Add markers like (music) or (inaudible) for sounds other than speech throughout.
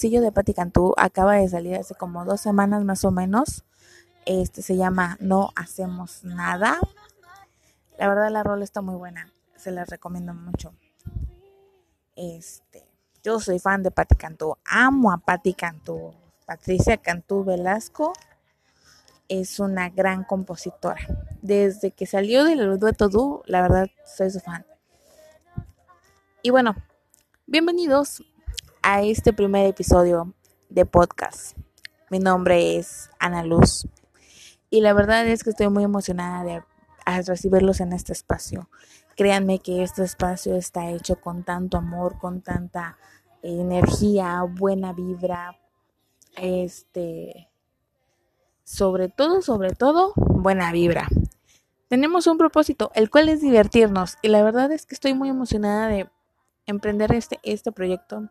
sencillo de Patti Cantú. Acaba de salir hace como dos semanas más o menos. Este se llama No Hacemos Nada. La verdad la rola está muy buena. Se la recomiendo mucho. Este, yo soy fan de Patti Cantú. Amo a Patti Cantú. Patricia Cantú Velasco es una gran compositora. Desde que salió del dueto Du, la verdad soy su fan. Y bueno, bienvenidos a este primer episodio de podcast. Mi nombre es Ana Luz y la verdad es que estoy muy emocionada de recibirlos en este espacio. Créanme que este espacio está hecho con tanto amor, con tanta energía, buena vibra, este, sobre todo, sobre todo, buena vibra. Tenemos un propósito, el cual es divertirnos y la verdad es que estoy muy emocionada de emprender este, este proyecto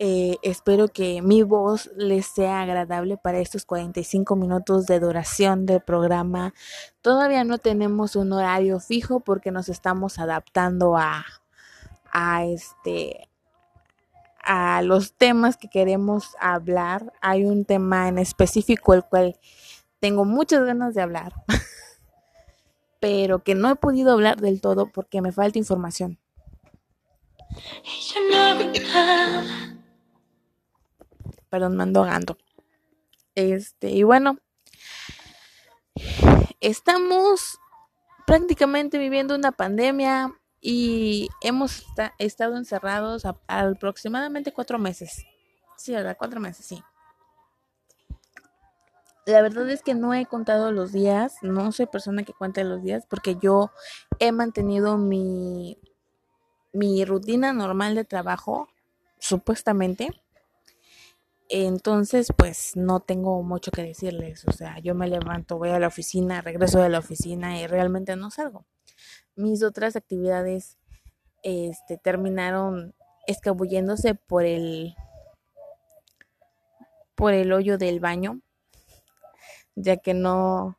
eh, espero que mi voz les sea agradable para estos 45 minutos de duración del programa. Todavía no tenemos un horario fijo porque nos estamos adaptando a, a este a los temas que queremos hablar. Hay un tema en específico el cual tengo muchas ganas de hablar, (laughs) pero que no he podido hablar del todo porque me falta información. Perdón, me ando ahogando. Este, y bueno, estamos prácticamente viviendo una pandemia y hemos estado encerrados aproximadamente cuatro meses. Sí, ¿verdad? Cuatro meses, sí. La verdad es que no he contado los días, no soy persona que cuente los días porque yo he mantenido mi, mi rutina normal de trabajo, supuestamente. Entonces, pues no tengo mucho que decirles. O sea, yo me levanto, voy a la oficina, regreso de la oficina y realmente no salgo. Mis otras actividades este, terminaron escabulléndose por el por el hoyo del baño, ya que no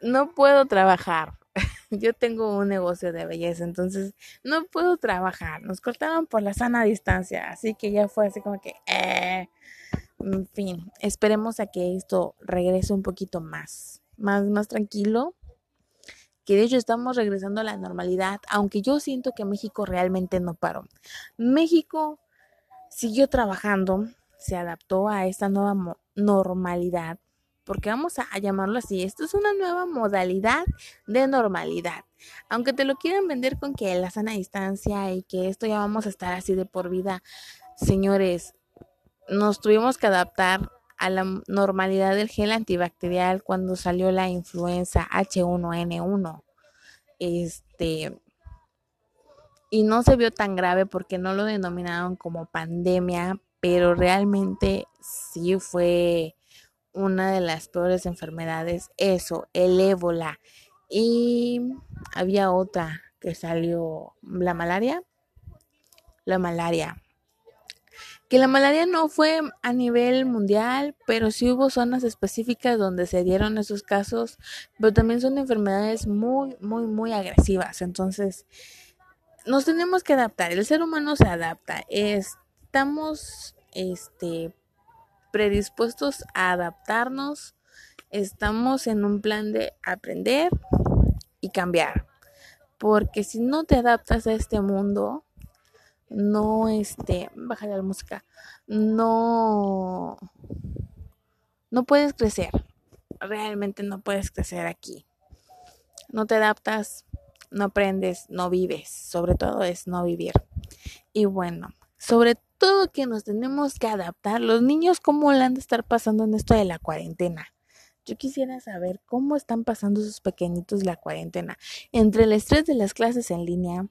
no puedo trabajar yo tengo un negocio de belleza, entonces no puedo trabajar. Nos cortaron por la sana distancia, así que ya fue así como que, eh, en fin, esperemos a que esto regrese un poquito más, más, más tranquilo. Que de hecho estamos regresando a la normalidad, aunque yo siento que México realmente no paró. México siguió trabajando, se adaptó a esta nueva normalidad porque vamos a, llamarlo así, esto es una nueva modalidad de normalidad. Aunque te lo quieran vender con que la sana distancia y que esto ya vamos a estar así de por vida, señores, nos tuvimos que adaptar a la normalidad del gel antibacterial cuando salió la influenza H1N1. Este y no se vio tan grave porque no lo denominaron como pandemia, pero realmente sí fue una de las peores enfermedades, eso, el ébola. Y había otra que salió, la malaria. La malaria. Que la malaria no fue a nivel mundial, pero sí hubo zonas específicas donde se dieron esos casos, pero también son enfermedades muy, muy, muy agresivas. Entonces, nos tenemos que adaptar. El ser humano se adapta. Estamos, este, predispuestos a adaptarnos, estamos en un plan de aprender y cambiar. Porque si no te adaptas a este mundo, no este, baja la música, no no puedes crecer. Realmente no puedes crecer aquí. No te adaptas, no aprendes, no vives. Sobre todo es no vivir. Y bueno, sobre todo que nos tenemos que adaptar. Los niños, ¿cómo le han de estar pasando en esto de la cuarentena? Yo quisiera saber cómo están pasando sus pequeñitos la cuarentena. Entre el estrés de las clases en línea,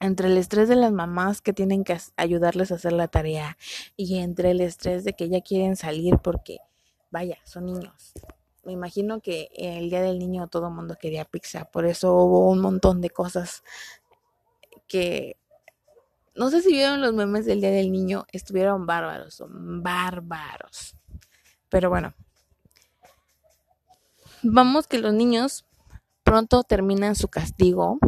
entre el estrés de las mamás que tienen que ayudarles a hacer la tarea y entre el estrés de que ya quieren salir porque, vaya, son niños. Me imagino que el día del niño todo el mundo quería pizza, por eso hubo un montón de cosas que no sé si vieron los memes del día del niño, estuvieron bárbaros, son bárbaros. Pero bueno, vamos que los niños pronto terminan su castigo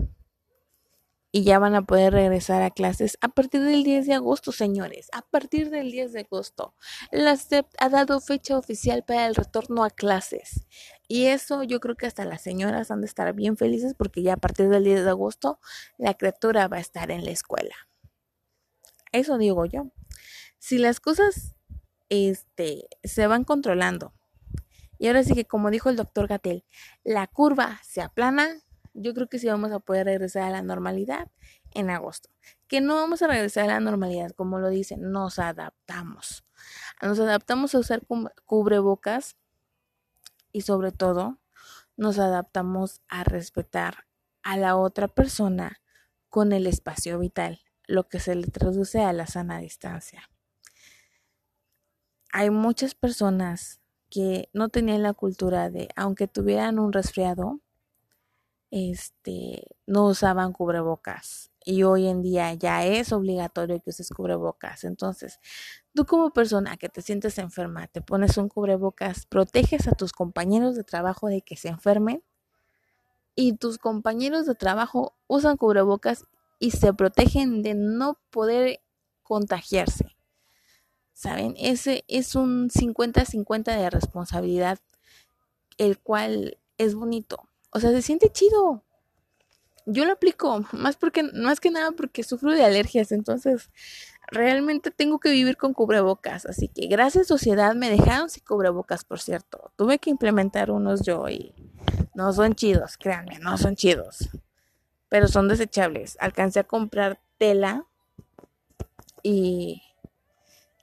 y ya van a poder regresar a clases a partir del 10 de agosto, señores. A partir del 10 de agosto. La SEP ha dado fecha oficial para el retorno a clases. Y eso yo creo que hasta las señoras han de estar bien felices porque ya a partir del 10 de agosto la criatura va a estar en la escuela. Eso digo yo. Si las cosas este, se van controlando y ahora sí que como dijo el doctor Gatel, la curva se aplana, yo creo que sí vamos a poder regresar a la normalidad en agosto. Que no vamos a regresar a la normalidad, como lo dicen, nos adaptamos. Nos adaptamos a usar cubrebocas y sobre todo nos adaptamos a respetar a la otra persona con el espacio vital, lo que se le traduce a la sana distancia. Hay muchas personas que no tenían la cultura de, aunque tuvieran un resfriado, este, no usaban cubrebocas. Y hoy en día ya es obligatorio que uses cubrebocas. Entonces, tú como persona que te sientes enferma, te pones un cubrebocas, proteges a tus compañeros de trabajo de que se enfermen. Y tus compañeros de trabajo usan cubrebocas y se protegen de no poder contagiarse. ¿Saben? Ese es un 50-50 de responsabilidad, el cual es bonito. O sea, se siente chido. Yo lo aplico, más porque, más que nada porque sufro de alergias, entonces realmente tengo que vivir con cubrebocas. Así que gracias sociedad me dejaron sin cubrebocas, por cierto. Tuve que implementar unos yo y no son chidos, créanme, no son chidos. Pero son desechables. Alcancé a comprar tela y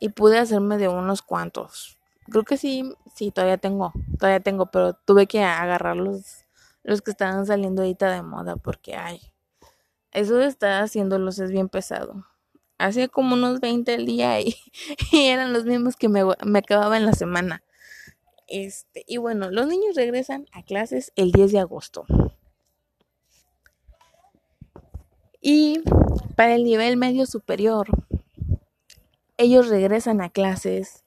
y pude hacerme de unos cuantos. Creo que sí, sí, todavía tengo, todavía tengo, pero tuve que agarrar los, los que estaban saliendo ahorita de moda porque, ay, eso de estar haciéndolos es bien pesado. Hacía como unos 20 al día (laughs) y, eran los mismos que me, me acababa en la semana. Este, y bueno, los niños regresan a clases el 10 de agosto. Y para el nivel medio superior, ellos regresan a clases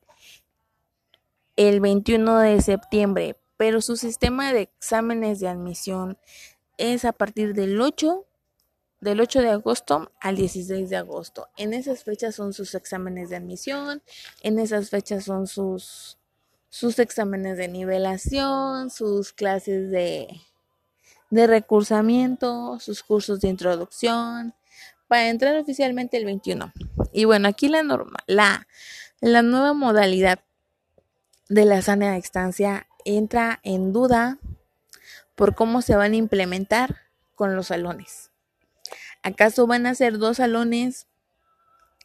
el 21 de septiembre, pero su sistema de exámenes de admisión es a partir del 8 del 8 de agosto al 16 de agosto. En esas fechas son sus exámenes de admisión, en esas fechas son sus sus exámenes de nivelación, sus clases de de recursamiento, sus cursos de introducción, para entrar oficialmente el 21. Y bueno, aquí la norma, la, la nueva modalidad de la sana distancia entra en duda por cómo se van a implementar con los salones. ¿Acaso van a ser dos salones?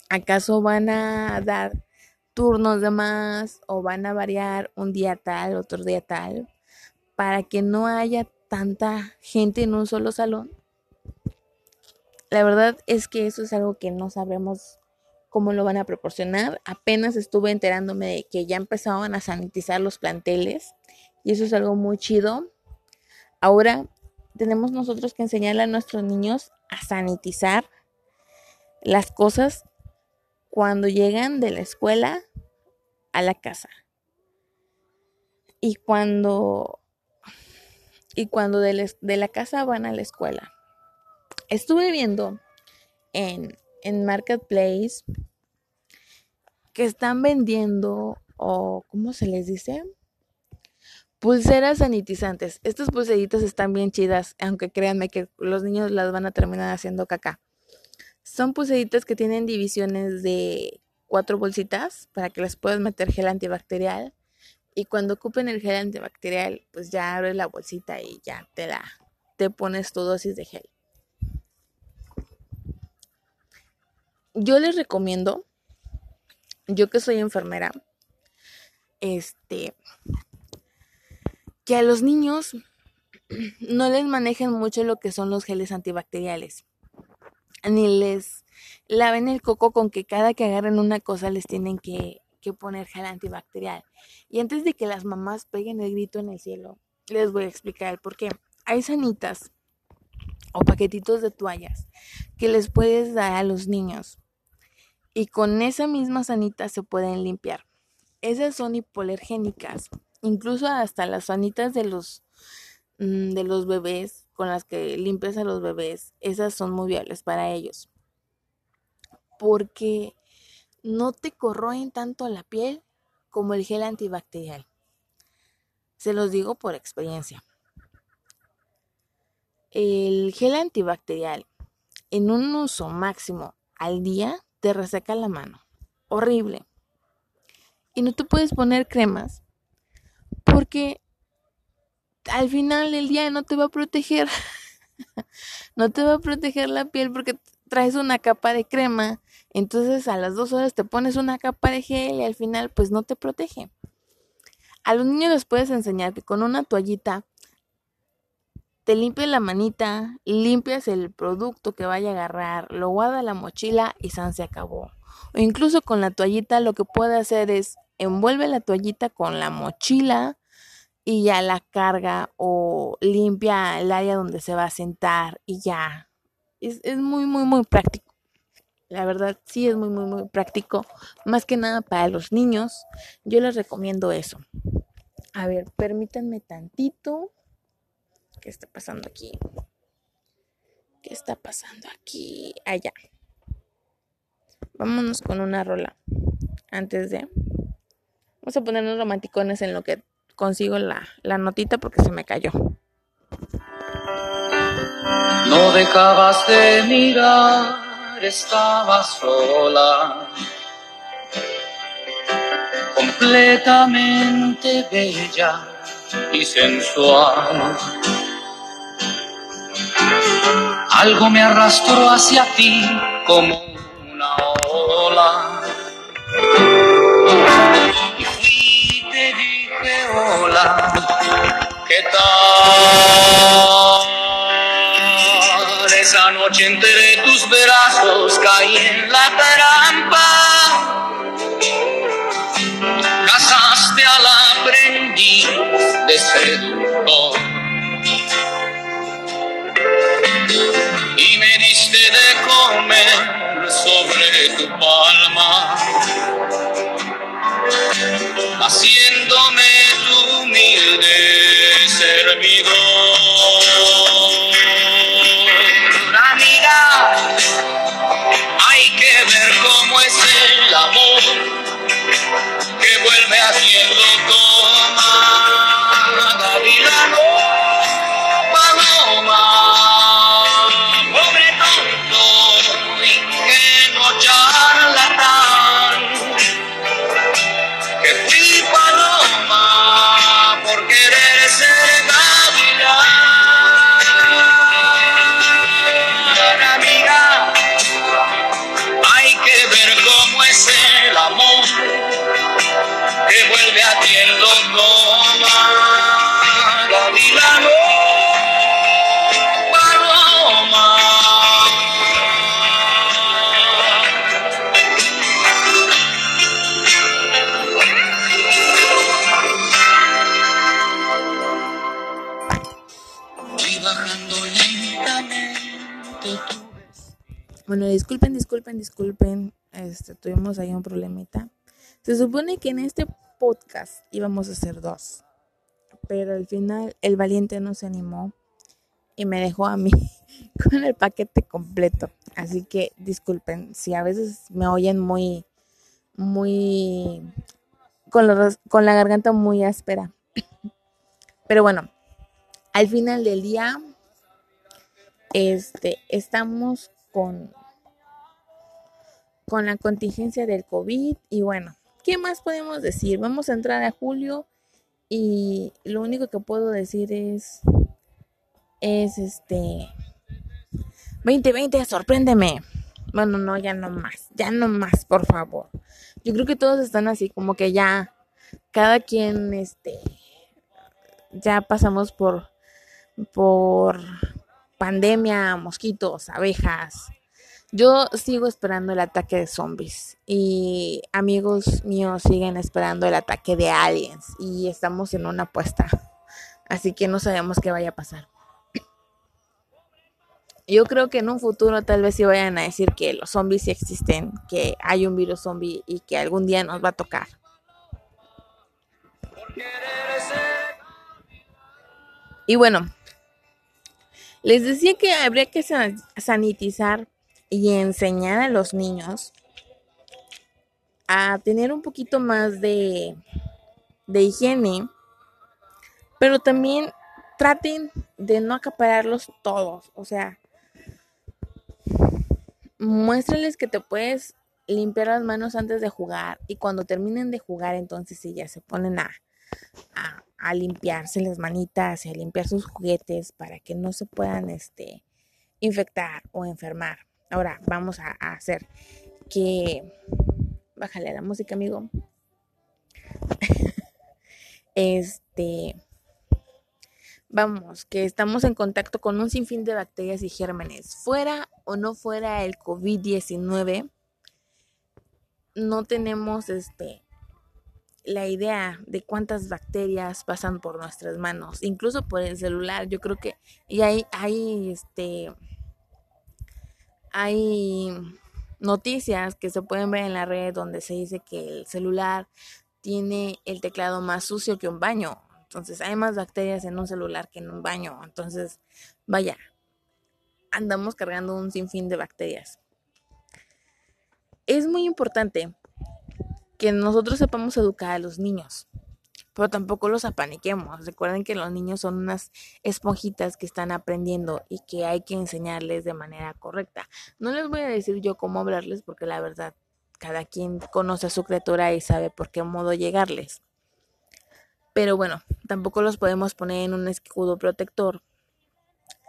¿Acaso van a dar turnos de más o van a variar un día tal, otro día tal, para que no haya tanta gente en un solo salón? La verdad es que eso es algo que no sabemos cómo lo van a proporcionar. Apenas estuve enterándome de que ya empezaban a sanitizar los planteles y eso es algo muy chido. Ahora tenemos nosotros que enseñarle a nuestros niños a sanitizar las cosas cuando llegan de la escuela a la casa. Y cuando y cuando de, de la casa van a la escuela estuve viendo en, en Marketplace que están vendiendo, o ¿cómo se les dice? Pulseras sanitizantes. Estas pulseritas están bien chidas, aunque créanme que los niños las van a terminar haciendo caca. Son pulseritas que tienen divisiones de cuatro bolsitas para que les puedas meter gel antibacterial. Y cuando ocupen el gel antibacterial, pues ya abres la bolsita y ya te la, te pones tu dosis de gel. Yo les recomiendo, yo que soy enfermera, este, que a los niños no les manejen mucho lo que son los geles antibacteriales. Ni les laven el coco con que cada que agarren una cosa les tienen que, que poner gel antibacterial. Y antes de que las mamás peguen el grito en el cielo, les voy a explicar el por qué. Hay sanitas o paquetitos de toallas que les puedes dar a los niños y con esa misma sanita se pueden limpiar. Esas son hipoalergénicas, incluso hasta las sanitas de los mm, de los bebés con las que limpias a los bebés, esas son muy viables para ellos. Porque no te corroen tanto la piel como el gel antibacterial. Se los digo por experiencia. El gel antibacterial en un uso máximo al día te reseca la mano. Horrible. Y no te puedes poner cremas porque al final del día no te va a proteger. (laughs) no te va a proteger la piel porque traes una capa de crema. Entonces a las dos horas te pones una capa de gel y al final pues no te protege. A los niños les puedes enseñar que con una toallita te limpias la manita, limpias el producto que vaya a agarrar, lo guarda la mochila y San se acabó. O incluso con la toallita lo que puede hacer es envuelve la toallita con la mochila y ya la carga o limpia el área donde se va a sentar y ya. Es, es muy, muy, muy práctico. La verdad, sí es muy, muy, muy práctico. Más que nada para los niños. Yo les recomiendo eso. A ver, permítanme tantito. ¿Qué está pasando aquí? ¿Qué está pasando aquí? Allá. Vámonos con una rola. Antes de. Vamos a ponernos romanticones en lo que consigo la, la notita porque se me cayó. No dejabas de mirar, estabas sola. Completamente bella y sensual algo me arrastró hacia ti como una ola. Y fui te dije hola, ¿qué tal? Esa noche entre tus brazos caí en la trampa. Casaste al aprendiz de seductor. y me diste de comer sobre tu palma, haciéndome tu humilde disculpen, disculpen. Este, tuvimos ahí un problemita. Se supone que en este podcast íbamos a hacer dos. Pero al final el valiente no se animó y me dejó a mí (laughs) con el paquete completo. Así que disculpen si a veces me oyen muy, muy, con, con la garganta muy áspera. (coughs) Pero bueno, al final del día, este, estamos con con la contingencia del COVID y bueno, ¿qué más podemos decir? Vamos a entrar a julio y lo único que puedo decir es es este 2020, sorpréndeme. Bueno, no, ya no más, ya no más, por favor. Yo creo que todos están así, como que ya, cada quien, este, ya pasamos por, por pandemia, mosquitos, abejas. Yo sigo esperando el ataque de zombies y amigos míos siguen esperando el ataque de aliens y estamos en una apuesta. Así que no sabemos qué vaya a pasar. Yo creo que en un futuro tal vez sí vayan a decir que los zombies sí existen, que hay un virus zombie y que algún día nos va a tocar. Y bueno, les decía que habría que sanitizar y enseñar a los niños a tener un poquito más de, de higiene, pero también traten de no acapararlos todos, o sea, muéstrales que te puedes limpiar las manos antes de jugar y cuando terminen de jugar entonces sí ya se ponen a, a, limpiarse las manitas y a limpiar sus juguetes para que no se puedan este, infectar o enfermar. Ahora vamos a, a hacer que... Bájale la música, amigo. (laughs) este vamos, que estamos en contacto con un sinfín de bacterias y gérmenes. Fuera o no fuera el COVID-19, no tenemos este la idea de cuántas bacterias pasan por nuestras manos, incluso por el celular. Yo creo que y hay hay este hay noticias que se pueden ver en la red donde se dice que el celular tiene el teclado más sucio que un baño. Entonces hay más bacterias en un celular que en un baño. Entonces, vaya, andamos cargando un sinfín de bacterias. Es muy importante que nosotros sepamos educar a los niños, pero tampoco los apaniquemos. Recuerden que los niños son unas esponjitas que están aprendiendo y que hay que enseñarles de manera correcta. No les voy a decir yo cómo hablarles porque la verdad, cada quien conoce a su criatura y sabe por qué modo llegarles. Pero bueno, tampoco los podemos poner en un escudo protector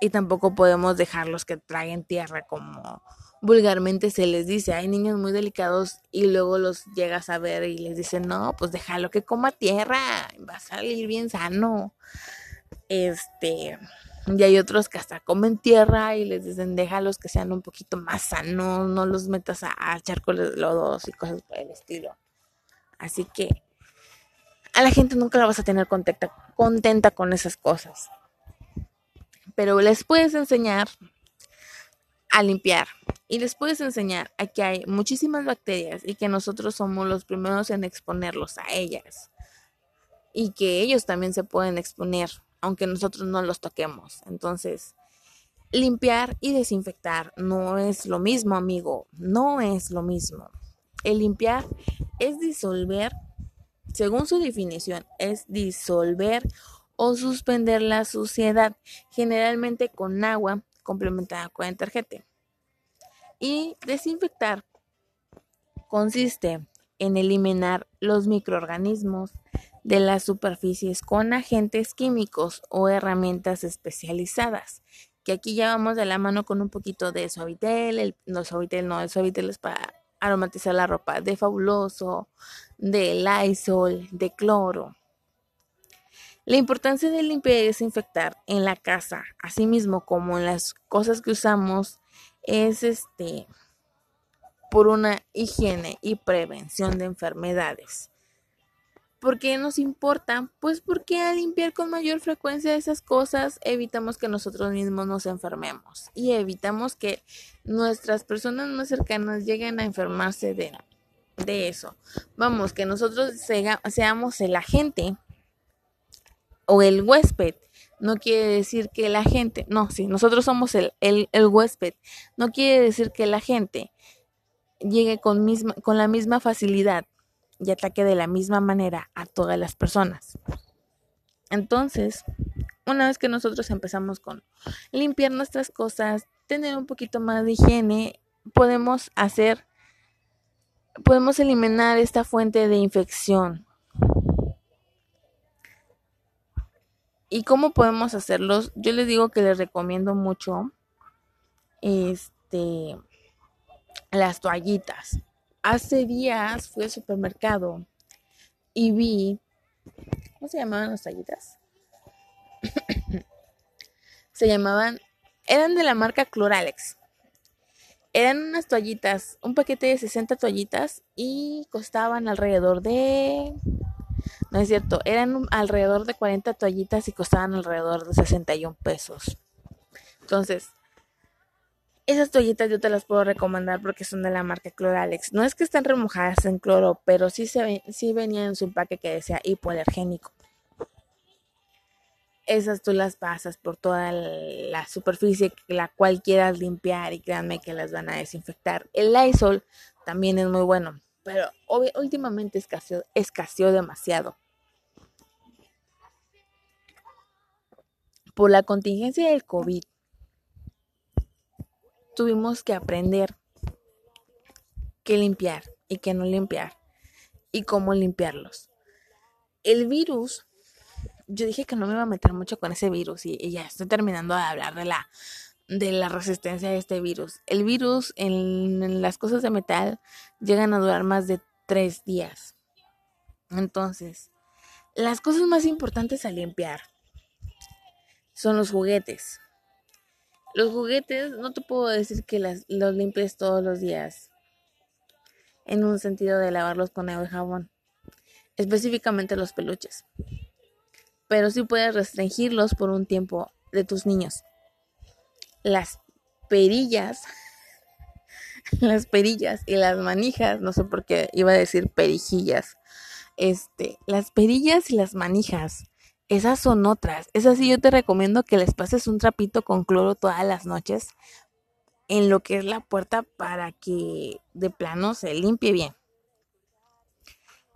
y tampoco podemos dejarlos que traguen tierra como vulgarmente se les dice. Hay niños muy delicados y luego los llegas a ver y les dicen, no, pues déjalo que coma tierra, va a salir bien sano. Este, y hay otros que hasta comen tierra y les dicen, déjalos que sean un poquito más sanos, no los metas a, a charcos lodos y cosas por el estilo. Así que a la gente nunca la vas a tener contenta, contenta con esas cosas. Pero les puedes enseñar a limpiar y les puedes enseñar a que hay muchísimas bacterias y que nosotros somos los primeros en exponerlos a ellas y que ellos también se pueden exponer aunque nosotros no los toquemos. Entonces, limpiar y desinfectar no es lo mismo, amigo, no es lo mismo. El limpiar es disolver según su definición, es disolver o suspender la suciedad, generalmente con agua complementada con detergente. Y desinfectar consiste en eliminar los microorganismos de las superficies con agentes químicos o herramientas especializadas. Que aquí ya vamos de la mano con un poquito de suavitel, el, no suavitel no, el suavitel es para aromatizar la ropa, de fabuloso, de Lysol, de cloro. La importancia de limpiar y desinfectar en la casa, así mismo como en las cosas que usamos, es este por una higiene y prevención de enfermedades. ¿Por qué nos importa? Pues porque al limpiar con mayor frecuencia esas cosas evitamos que nosotros mismos nos enfermemos y evitamos que nuestras personas más cercanas lleguen a enfermarse de, de eso. Vamos, que nosotros seamos el agente o el huésped. No quiere decir que la gente, no, sí, nosotros somos el, el, el huésped. No quiere decir que la gente llegue con, misma, con la misma facilidad y ataque de la misma manera a todas las personas. Entonces, una vez que nosotros empezamos con limpiar nuestras cosas, tener un poquito más de higiene, podemos hacer, podemos eliminar esta fuente de infección. ¿Y cómo podemos hacerlos? Yo les digo que les recomiendo mucho este las toallitas. Hace días fui al supermercado y vi ¿cómo se llamaban las toallitas? (coughs) se llamaban eran de la marca Cloralex. Eran unas toallitas, un paquete de 60 toallitas y costaban alrededor de no es cierto, eran alrededor de 40 toallitas y costaban alrededor de 61 pesos. Entonces, esas toallitas yo te las puedo recomendar porque son de la marca Cloralex. No es que estén remojadas en cloro, pero sí, se, sí venían en su empaque que decía hipoalergénico. Esas tú las pasas por toda la superficie la cual quieras limpiar y créanme que las van a desinfectar. El Lysol también es muy bueno, pero últimamente escaseó, escaseó demasiado. por la contingencia del COVID, tuvimos que aprender qué limpiar y qué no limpiar y cómo limpiarlos. El virus, yo dije que no me iba a meter mucho con ese virus y, ya estoy terminando de hablar de la, de la resistencia de este virus. El virus en, en las cosas de metal llegan a durar más de tres días. Entonces, las cosas más importantes a limpiar son los juguetes. Los juguetes, no te puedo decir que los limpies todos los días. En un sentido de lavarlos con agua y jabón. Específicamente los peluches. Pero sí puedes restringirlos por un tiempo de tus niños. Las perillas. (laughs) las perillas y las manijas. No sé por qué iba a decir perijillas. Este, las perillas y las manijas esas son otras. Esas sí yo te recomiendo que les pases un trapito con cloro todas las noches en lo que es la puerta para que de plano se limpie bien.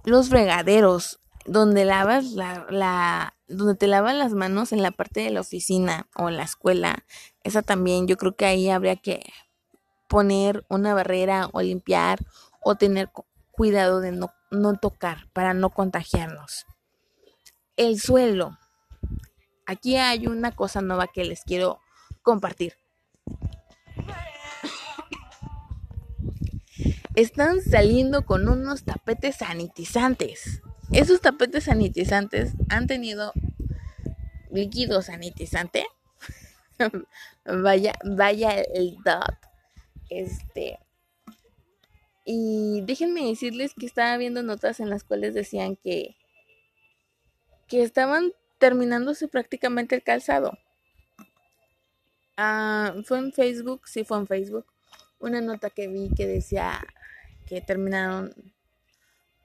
Los fregaderos, donde lavas la, donde te lavan las manos en la parte de la oficina o la escuela, esa también yo creo que ahí habría que poner una barrera o limpiar o tener cuidado de no, no tocar para no contagiarnos el suelo. Aquí hay una cosa nueva que les quiero compartir. Están saliendo con unos tapetes sanitizantes. Esos tapetes sanitizantes han tenido líquido sanitizante. (laughs) vaya, vaya el dot. Este. Y déjenme decirles que estaba viendo notas en las cuales decían que que estaban terminándose prácticamente el calzado. Ah, fue en Facebook, sí fue en Facebook, una nota que vi que decía que terminaron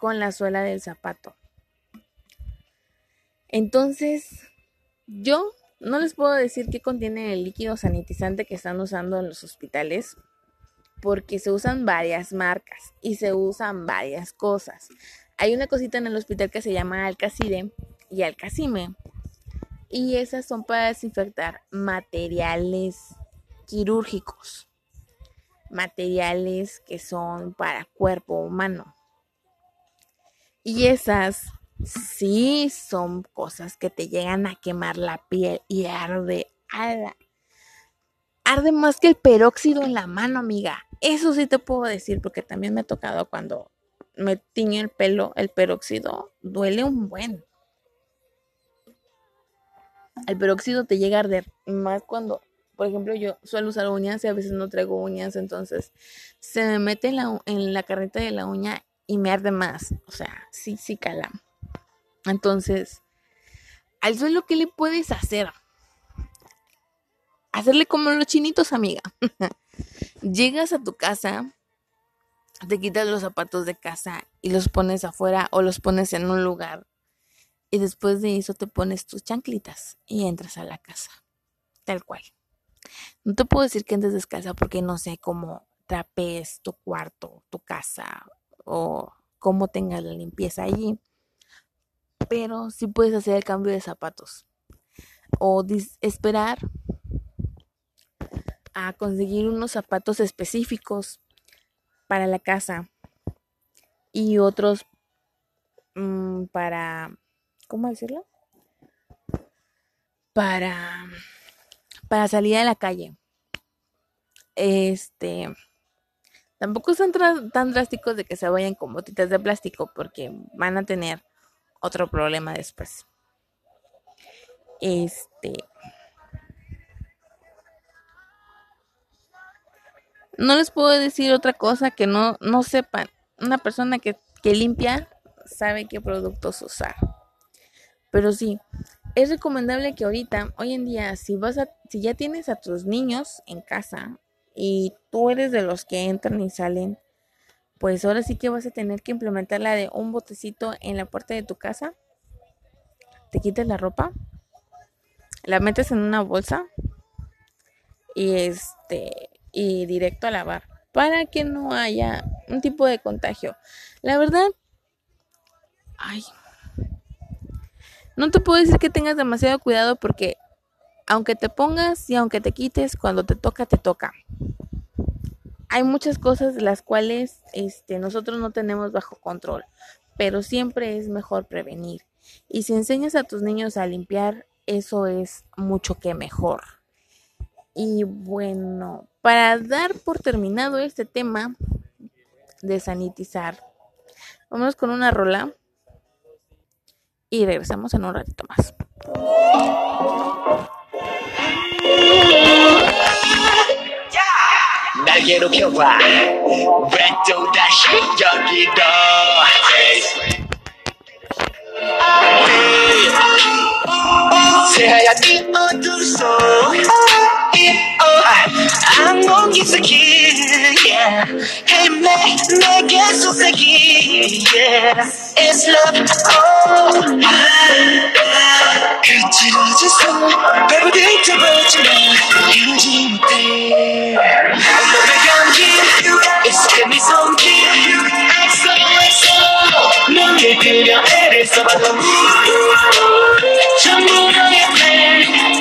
con la suela del zapato. Entonces, yo no les puedo decir qué contiene el líquido sanitizante que están usando en los hospitales, porque se usan varias marcas y se usan varias cosas. Hay una cosita en el hospital que se llama Alcacide y Alcacime. Y esas son para desinfectar materiales quirúrgicos, materiales que son para cuerpo humano. Y esas sí son cosas que te llegan a quemar la piel y arde, arde, arde más que el peróxido en la mano, amiga. Eso sí te puedo decir porque también me ha tocado cuando me tiñe el pelo, el peróxido duele un buen el peróxido te llega a arder más cuando, por ejemplo, yo suelo usar uñas y a veces no traigo uñas, entonces se me mete en la, en la carnita de la uña y me arde más. O sea, sí, sí cala. Entonces, al suelo, ¿qué le puedes hacer? Hacerle como los chinitos, amiga. (laughs) Llegas a tu casa, te quitas los zapatos de casa y los pones afuera o los pones en un lugar y después de eso te pones tus chanclitas y entras a la casa. Tal cual. No te puedo decir que entres descalza porque no sé cómo trapes tu cuarto, tu casa o cómo tengas la limpieza allí. Pero sí puedes hacer el cambio de zapatos. O esperar a conseguir unos zapatos específicos para la casa y otros mm, para ¿cómo decirlo? para, para salir a la calle. Este, tampoco son tan drásticos de que se vayan con botitas de plástico porque van a tener otro problema después. Este, no les puedo decir otra cosa que no, no sepan. Una persona que, que limpia sabe qué productos usar. Pero sí, es recomendable que ahorita, hoy en día, si vas a, si ya tienes a tus niños en casa y tú eres de los que entran y salen, pues ahora sí que vas a tener que implementar la de un botecito en la puerta de tu casa. Te quitas la ropa, la metes en una bolsa y este y directo a lavar para que no haya un tipo de contagio. La verdad, ay, no te puedo decir que tengas demasiado cuidado porque aunque te pongas y aunque te quites, cuando te toca, te toca. Hay muchas cosas las cuales este, nosotros no tenemos bajo control, pero siempre es mejor prevenir. Y si enseñas a tus niños a limpiar, eso es mucho que mejor. Y bueno, para dar por terminado este tema de sanitizar, vamos con una rola y regresamos en un ratito más. 날 괴롭혀봐. 왜 또다시 여기 너 새하얀 이 어둠 속. Yeah. 헤매 내게 속삭이 yeah. It's love oh. 그치러진 손 배부들 접어지만 이루지 못해. 너의 give me some key XOXO 눈을 그려 애를 써봐도 전부 너의 나를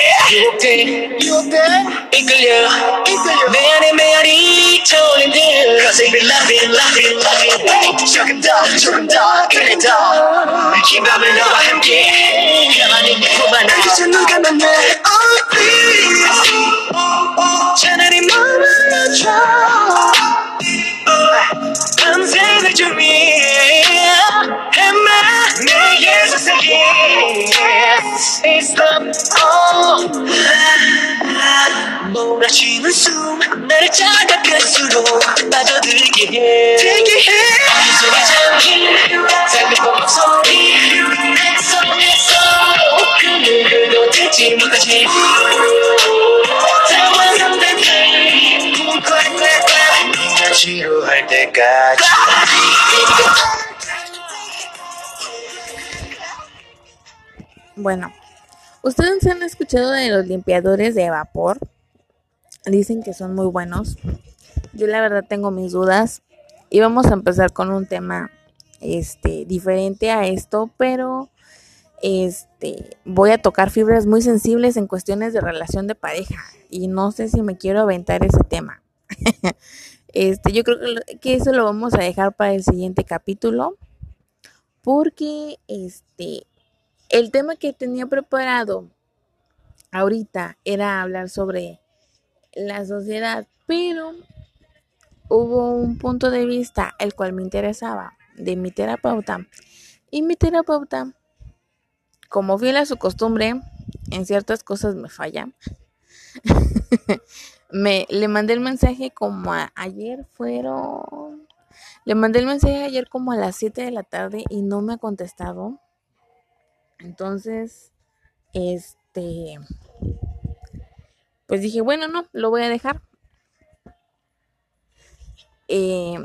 유혹돼, 유혹돼, 이끌려, 이끌려. 내 안에 메아리 듯. Cause I be loving, loving, loving. 조금 더, 조금 더, 그래 더. 긴 밤을 너와 함께. 가만히 품 안에. 그저 누가 만나. Oh, please. 차라리 머물러줘 내게 속삭이 It's the all 몰아치는 숨 나를 자각할수록 빠져들게 해 들게 해 어느새 잠긴 달빛과 목소리 엑소엑소 그 누구도 듣지 못하지 지루할 때까지 Bueno, ustedes han escuchado de los limpiadores de vapor. Dicen que son muy buenos. Yo la verdad tengo mis dudas. Y vamos a empezar con un tema este diferente a esto, pero este voy a tocar fibras muy sensibles en cuestiones de relación de pareja y no sé si me quiero aventar ese tema. (laughs) este, yo creo que eso lo vamos a dejar para el siguiente capítulo porque este el tema que tenía preparado ahorita era hablar sobre la sociedad, pero hubo un punto de vista el cual me interesaba de mi terapeuta. Y mi terapeuta como fiel a su costumbre en ciertas cosas me falla. (laughs) Me le mandé el mensaje como ayer fueron le mandé el mensaje ayer como a las 7 de la tarde y no me ha contestado entonces, este, pues dije, bueno, no, lo voy a dejar. Eh,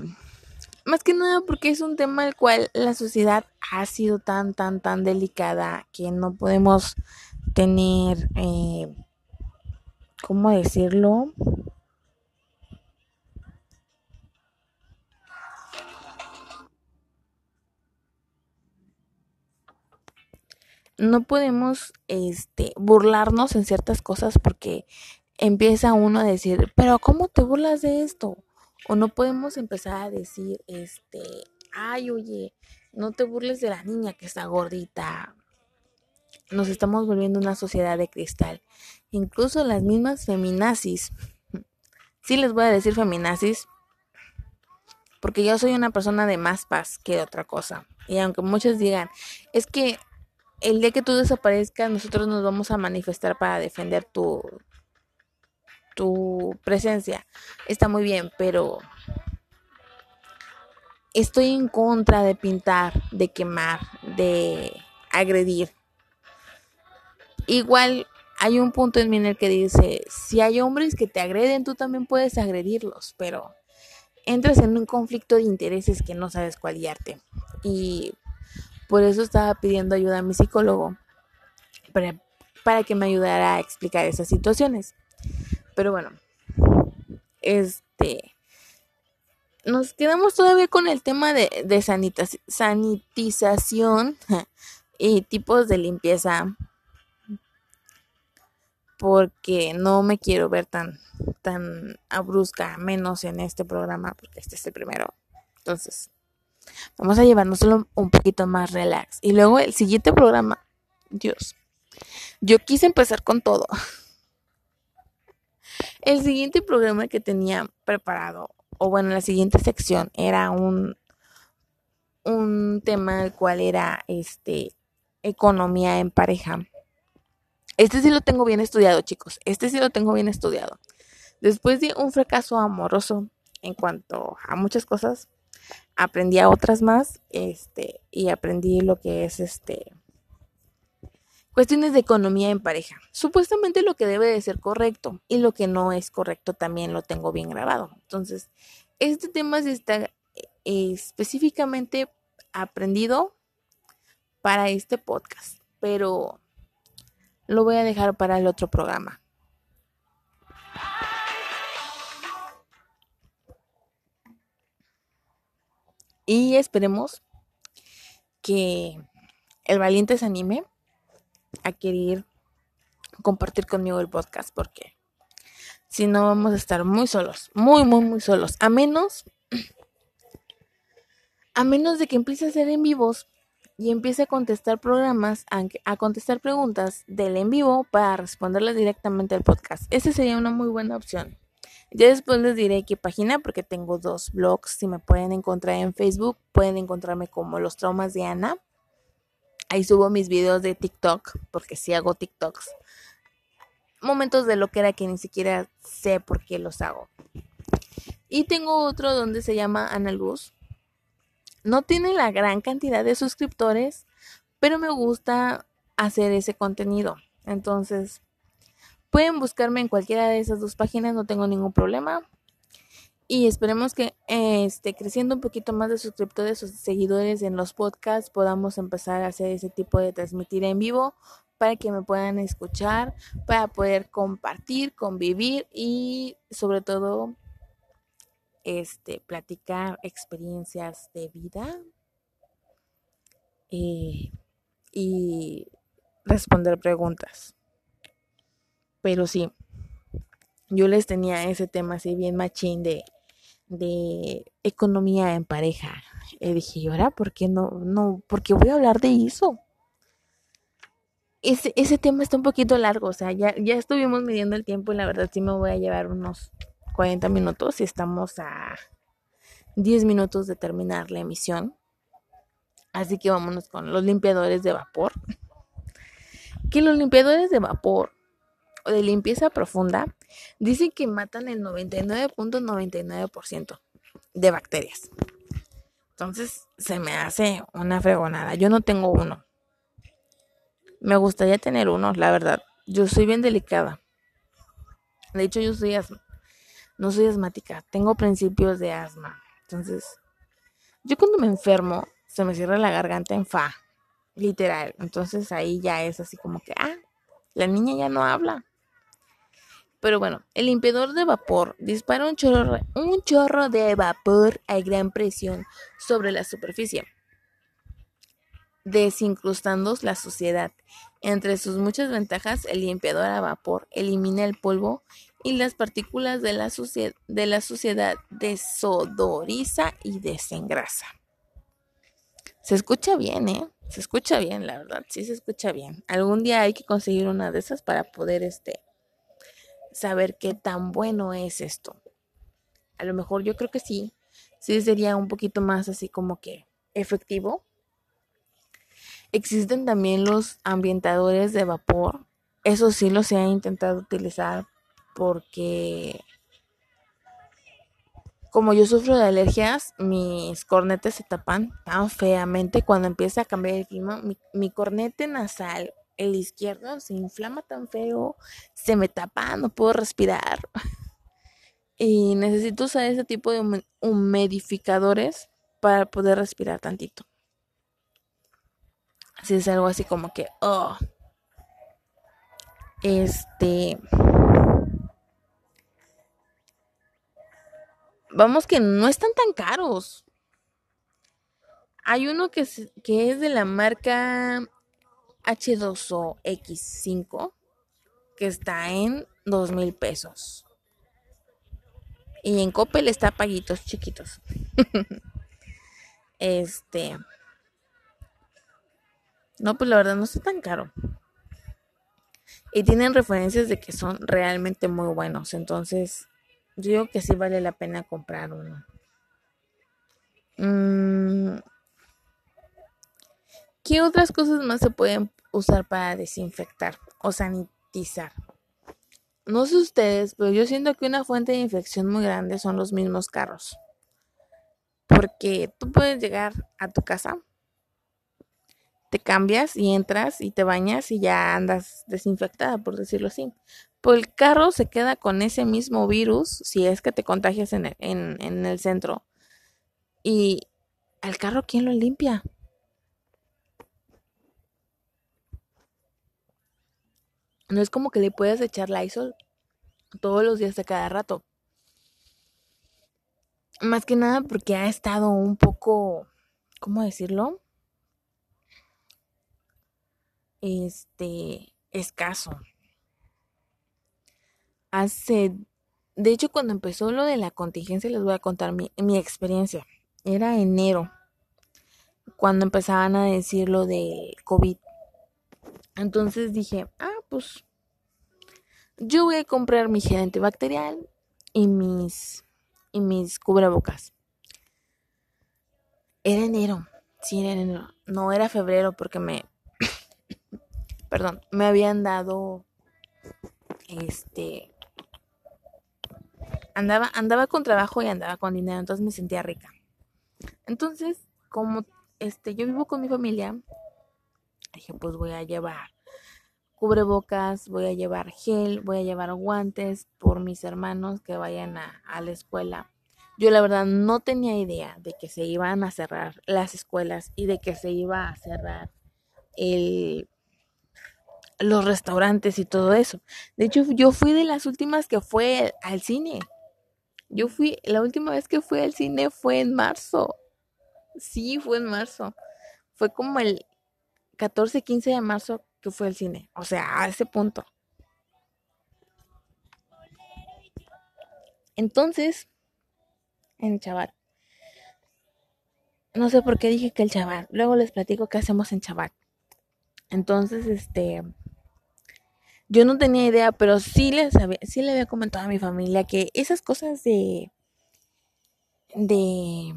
más que nada porque es un tema el cual la sociedad ha sido tan, tan, tan delicada que no podemos tener, eh, ¿cómo decirlo? No podemos este burlarnos en ciertas cosas porque empieza uno a decir, pero ¿cómo te burlas de esto? O no podemos empezar a decir, este, ay, oye, no te burles de la niña que está gordita. Nos estamos volviendo una sociedad de cristal. Incluso las mismas feminazis. Sí les voy a decir feminazis porque yo soy una persona de más paz que otra cosa. Y aunque muchos digan, es que el día que tú desaparezcas, nosotros nos vamos a manifestar para defender tu, tu presencia. Está muy bien, pero estoy en contra de pintar, de quemar, de agredir. Igual hay un punto en mí en el que dice, si hay hombres que te agreden, tú también puedes agredirlos, pero entras en un conflicto de intereses que no sabes cuál guiarte. Y por eso estaba pidiendo ayuda a mi psicólogo para, para que me ayudara a explicar esas situaciones. Pero bueno, este nos quedamos todavía con el tema de, de sanitización (laughs) y tipos de limpieza porque no me quiero ver tan tan menos en este programa porque este es el primero entonces vamos a llevárnoslo un poquito más relax y luego el siguiente programa Dios yo quise empezar con todo (laughs) el siguiente programa que tenía preparado o bueno la siguiente sección era un un tema el cual era este economía en pareja este sí lo tengo bien estudiado, chicos. Este sí lo tengo bien estudiado. Después de un fracaso amoroso en cuanto a muchas cosas, aprendí a otras más, este, y aprendí lo que es este cuestiones de economía en pareja. Supuestamente lo que debe de ser correcto y lo que no es correcto también lo tengo bien grabado. Entonces, este tema sí está eh, específicamente aprendido para este podcast, pero lo voy a dejar para el otro programa. Y esperemos que el valiente se anime a querer compartir conmigo el podcast porque si no vamos a estar muy solos, muy, muy, muy solos. A menos, a menos de que empiece a hacer en vivos y empiece a contestar programas, a contestar preguntas del en vivo para responderlas directamente al podcast. Esa sería una muy buena opción. Ya después les diré qué página porque tengo dos blogs. Si me pueden encontrar en Facebook, pueden encontrarme como Los Traumas de Ana. Ahí subo mis videos de TikTok porque sí hago TikToks. Momentos de lo que era que ni siquiera sé por qué los hago. Y tengo otro donde se llama Ana Luz no tiene la gran cantidad de suscriptores, pero me gusta hacer ese contenido. Entonces, pueden buscarme en cualquiera de esas dos páginas, no tengo ningún problema. Y esperemos que esté creciendo un poquito más de suscriptores o seguidores en los podcasts, podamos empezar a hacer ese tipo de transmitir en vivo para que me puedan escuchar, para poder compartir, convivir y sobre todo este, platicar experiencias de vida eh, y responder preguntas. Pero sí, yo les tenía ese tema así bien machín de, de economía en pareja. Y dije, ¿y ahora por qué no, no, porque voy a hablar de eso? Ese, ese tema está un poquito largo, o sea, ya, ya estuvimos midiendo el tiempo y la verdad sí me voy a llevar unos 40 minutos y estamos a 10 minutos de terminar la emisión. Así que vámonos con los limpiadores de vapor. Que los limpiadores de vapor de limpieza profunda dicen que matan el 99.99% de bacterias. Entonces se me hace una fregonada. Yo no tengo uno. Me gustaría tener uno, la verdad. Yo soy bien delicada. De hecho, yo soy asma no soy asmática, tengo principios de asma. Entonces, yo cuando me enfermo, se me cierra la garganta en fa, literal. Entonces ahí ya es así como que, ah, la niña ya no habla. Pero bueno, el limpiador de vapor dispara un chorro, de vapor a gran presión sobre la superficie. desincrustando la suciedad. Entre sus muchas ventajas, el limpiador a vapor elimina el polvo y las partículas de la, de la suciedad, desodoriza y desengrasa. Se escucha bien, ¿eh? Se escucha bien, la verdad, sí se escucha bien. Algún día hay que conseguir una de esas para poder este saber qué tan bueno es esto. A lo mejor yo creo que sí, sí sería un poquito más así como que efectivo. Existen también los ambientadores de vapor. Eso sí los he intentado utilizar porque como yo sufro de alergias, mis cornetes se tapan tan feamente cuando empieza a cambiar el clima. Mi, cornete nasal, el izquierdo, se inflama tan feo, se me tapa, no puedo respirar. (laughs) y necesito usar ese tipo de humidificadores para poder respirar tantito. Así es algo así como que, oh, este, vamos que no están tan caros. Hay uno que es, que es de la marca H2O X5 que está en dos mil pesos. Y en Coppel está paguitos chiquitos. (laughs) este. No, pues la verdad no está tan caro. Y tienen referencias de que son realmente muy buenos. Entonces, yo digo que sí vale la pena comprar uno. Mm, ¿Qué otras cosas más se pueden usar para desinfectar o sanitizar? No sé ustedes, pero yo siento que una fuente de infección muy grande son los mismos carros. Porque tú puedes llegar a tu casa, te cambias y entras y te bañas y ya andas desinfectada, por decirlo así. Pues el carro se queda con ese mismo virus si es que te contagias en el, en, el centro. Y al carro, ¿quién lo limpia? No es como que le puedas echar la ISOL todos los días de cada rato. Más que nada porque ha estado un poco, ¿cómo decirlo? Este, escaso hace, de hecho cuando empezó lo de la contingencia les voy a contar mi, mi experiencia. Era enero, cuando empezaban a decir lo de COVID. Entonces dije, ah, pues yo voy a comprar mi gel antibacterial y mis, y mis cubrebocas. Era enero, sí, era enero. No era febrero porque me, (coughs) perdón, me habían dado, este, andaba, andaba con trabajo y andaba con dinero, entonces me sentía rica. Entonces, como este, yo vivo con mi familia, dije, pues voy a llevar cubrebocas, voy a llevar gel, voy a llevar guantes por mis hermanos que vayan a, a la escuela. Yo la verdad no tenía idea de que se iban a cerrar las escuelas y de que se iba a cerrar el, los restaurantes y todo eso. De hecho, yo fui de las últimas que fue al cine. Yo fui, la última vez que fui al cine fue en marzo. Sí, fue en marzo. Fue como el 14, 15 de marzo que fue al cine. O sea, a ese punto. Entonces, en Chabat. No sé por qué dije que el Chabat. Luego les platico qué hacemos en Chabat. Entonces, este yo no tenía idea, pero sí les había, sí le había comentado a mi familia que esas cosas de de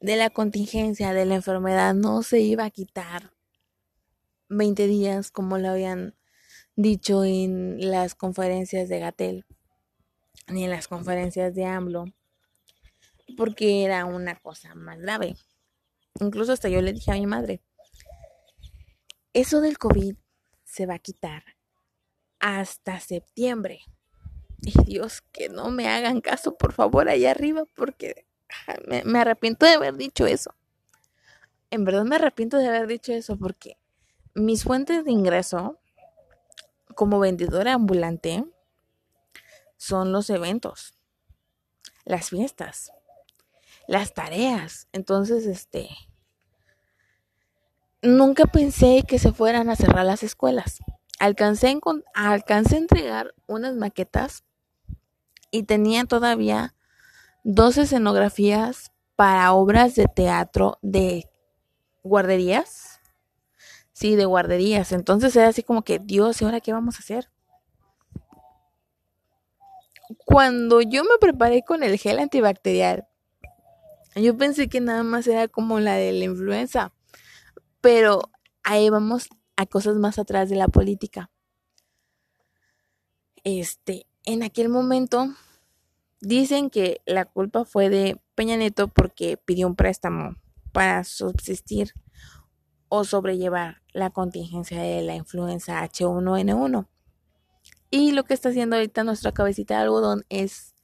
de la contingencia, de la enfermedad no se iba a quitar 20 días como lo habían dicho en las conferencias de Gatel ni en las conferencias de AMLO porque era una cosa más grave. Incluso hasta yo le dije a mi madre, eso del COVID se va a quitar hasta septiembre. Y Dios, que no me hagan caso, por favor, allá arriba, porque me, arrepiento de haber dicho eso. En verdad me arrepiento de haber dicho eso porque mis fuentes de ingreso como vendedora ambulante son los eventos, las fiestas, las tareas. Entonces, este, nunca pensé que se fueran a cerrar las escuelas. Alcancé a entregar unas maquetas y tenía todavía dos escenografías para obras de teatro de guarderías. Sí, de guarderías. Entonces era así como que, Dios, ¿y ahora qué vamos a hacer? Cuando yo me preparé con el gel antibacterial, yo pensé que nada más era como la de la influenza, pero ahí vamos a cosas más atrás de la política. Este, en aquel momento dicen que la culpa fue de Peña Neto porque pidió un préstamo para subsistir o sobrellevar la contingencia de la influenza H1N1. Y lo que está haciendo ahorita nuestra cabecita de algodón es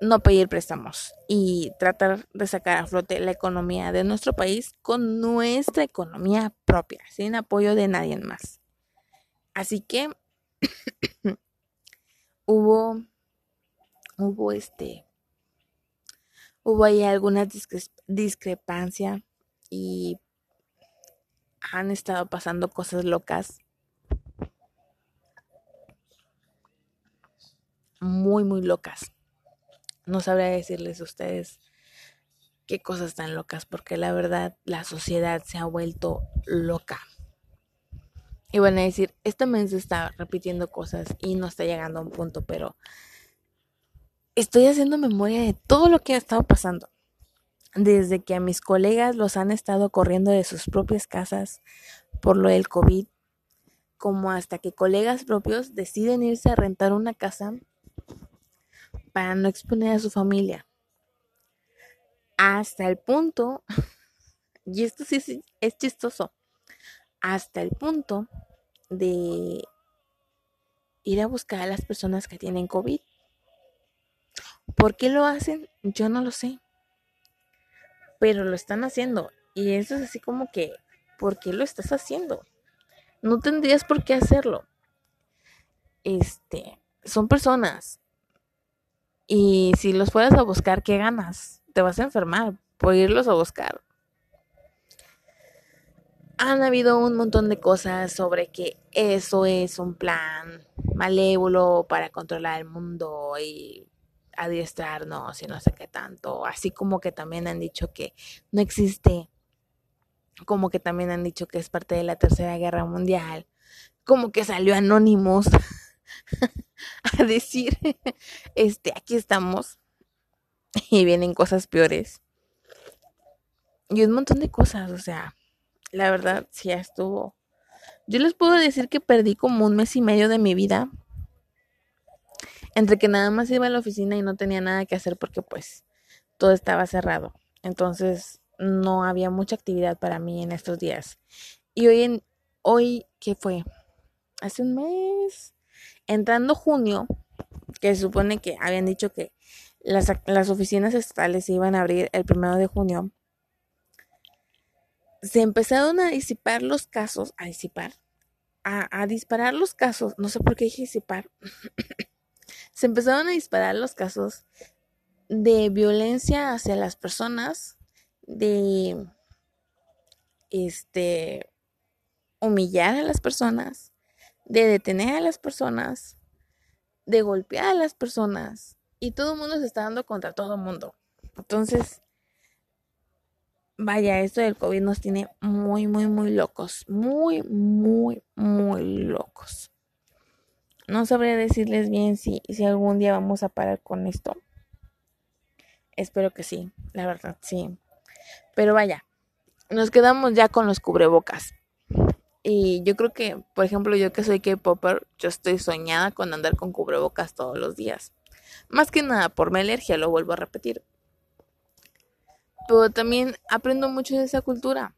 no pedir préstamos y tratar de sacar a flote la economía de nuestro país con nuestra economía propia, sin apoyo de nadie más. Así que (clears throat) hubo hubo este hubo ahí algunas discrepancias y han estado pasando cosas locas muy muy locas no sabría decirles a ustedes qué cosas tan locas, porque la verdad la sociedad se ha vuelto loca. Y van a decir, esta se está repitiendo cosas y no está llegando a un punto, pero estoy haciendo memoria de todo lo que ha estado pasando. Desde que a mis colegas los han estado corriendo de sus propias casas por lo del COVID, como hasta que colegas propios deciden irse a rentar una casa para no exponer a su familia. Hasta el punto, (laughs) y esto sí es chistoso, hasta el punto de ir a buscar a las personas que tienen COVID. ¿Por qué lo hacen? Yo no lo sé. Pero lo están haciendo. Y eso es así como que, ¿por qué lo estás haciendo? No tendrías por qué hacerlo. Este, son personas y si los fueras a buscar, ¿qué ganas? Te vas a enfermar por irlos a buscar. Han habido un montón de cosas sobre que eso es un plan malévolo para controlar el mundo y adiestrarnos y no sé qué tanto. Así como que también han dicho que no existe. Como que también han dicho que es parte de la Tercera Guerra Mundial. Como que salió Anónimos. (laughs) a decir, este, aquí estamos y vienen cosas peores. Y un montón de cosas, o sea, la verdad, sí estuvo. Yo les puedo decir que perdí como un mes y medio de mi vida. Entre que nada más iba a la oficina y no tenía nada que hacer porque pues todo estaba cerrado. Entonces no había mucha actividad para mí en estos días. Y hoy en hoy ¿qué fue? Hace un mes, entrando junio, que se supone que habían dicho que las, las oficinas estatales iban a abrir el primero de junio, se empezaron a disipar los casos, a disipar, a, a disparar los casos, no sé por qué dije disipar, se empezaron a disparar los casos de violencia hacia las personas, de este humillar a las personas, de detener a las personas, de golpear a las personas. Y todo el mundo se está dando contra todo el mundo. Entonces, vaya, esto del COVID nos tiene muy, muy, muy locos. Muy, muy, muy locos. No sabría decirles bien si, si algún día vamos a parar con esto. Espero que sí, la verdad, sí. Pero vaya, nos quedamos ya con los cubrebocas. Y yo creo que, por ejemplo, yo que soy K-Popper, yo estoy soñada con andar con cubrebocas todos los días. Más que nada por mi alergia, lo vuelvo a repetir. Pero también aprendo mucho de esa cultura.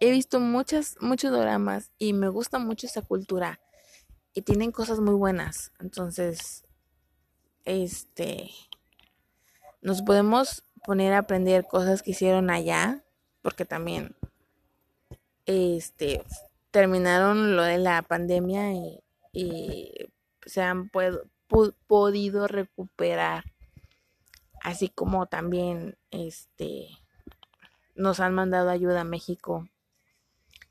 He visto muchas, muchos dramas y me gusta mucho esa cultura. Y tienen cosas muy buenas. Entonces, este, nos podemos poner a aprender cosas que hicieron allá. Porque también, este, terminaron lo de la pandemia y, se han podido recuperar así como también este nos han mandado ayuda a México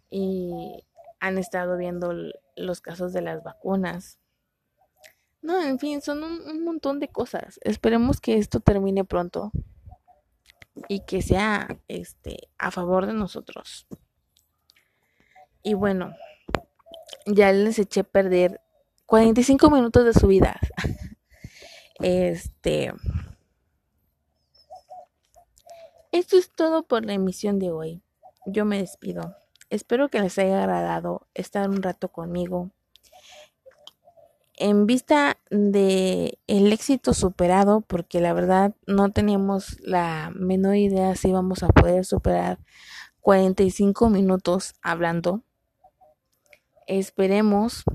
y han estado viendo los casos de las vacunas. No, en fin, son un, montón de cosas. Esperemos que esto termine pronto y que sea este a favor de nosotros. Y bueno, ya les eché a perder 45 minutos de su vida. (laughs) Este Esto es todo por la emisión de hoy. Yo me despido. Espero que les haya agradado estar un rato conmigo. En vista de el éxito superado, porque la verdad no teníamos la menor idea si íbamos a poder superar 45 minutos hablando. Esperemos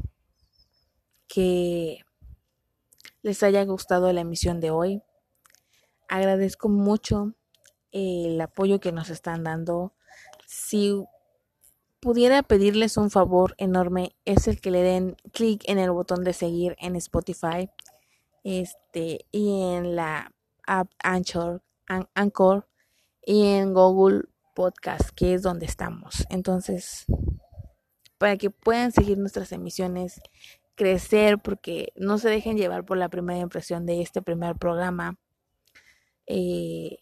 que les haya gustado la emisión de hoy. Agradezco mucho el apoyo que nos están dando. Si pudiera pedirles un favor enorme, es el que le den clic en el botón de seguir en Spotify este, y en la app Anchor, Anchor y en Google Podcast, que es donde estamos. Entonces, para que puedan seguir nuestras emisiones, crecer, porque no se dejen llevar por la primera impresión de este primer programa. Eh,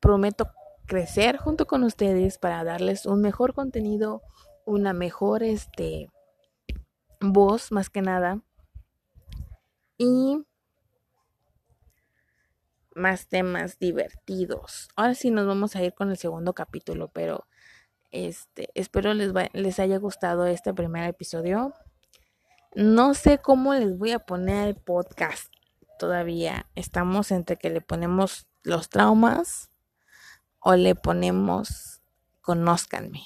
prometo crecer junto con ustedes para darles un mejor contenido, una mejor este voz más que nada y más temas divertidos. Ahora sí nos vamos a ir con el segundo capítulo, pero este espero les les haya gustado este primer episodio. No sé cómo les voy a poner el podcast todavía. Estamos entre que le ponemos los traumas o le ponemos conózcanme.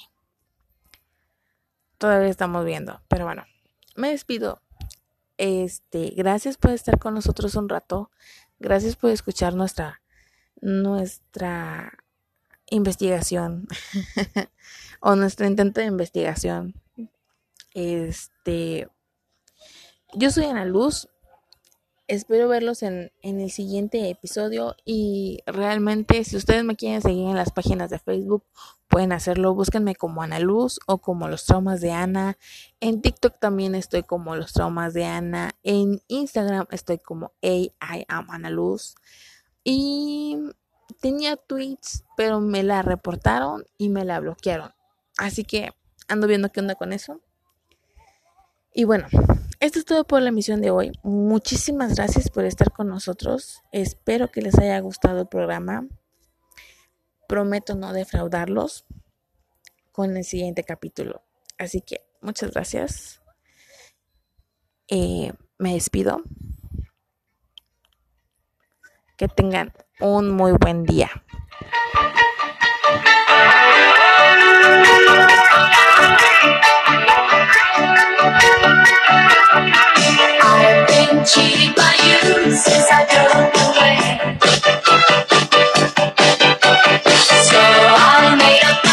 Todavía estamos viendo, pero bueno, me despido. Este, gracias por estar con nosotros un rato. Gracias por escuchar nuestra nuestra investigación (laughs) o nuestro intento de investigación. Este, yo soy Ana Luz, espero verlos en, el siguiente episodio y realmente si ustedes me quieren seguir en las páginas de Facebook pueden hacerlo, búsquenme como Ana Luz o como los traumas de Ana, en TikTok también estoy como los traumas de Ana, en Instagram estoy como I am Ana Luz. Y tenía tweets pero me la reportaron y me la bloquearon, así que ando viendo qué onda con eso. Y bueno, esto es todo por la emisión de hoy. Muchísimas gracias por estar con nosotros. Espero que les haya gustado el programa. Prometo no defraudarlos con el siguiente capítulo. Así que muchas gracias. Eh, me despido. Que tengan un muy buen día. (laughs) I've been cheated by you since I drove away. So I made a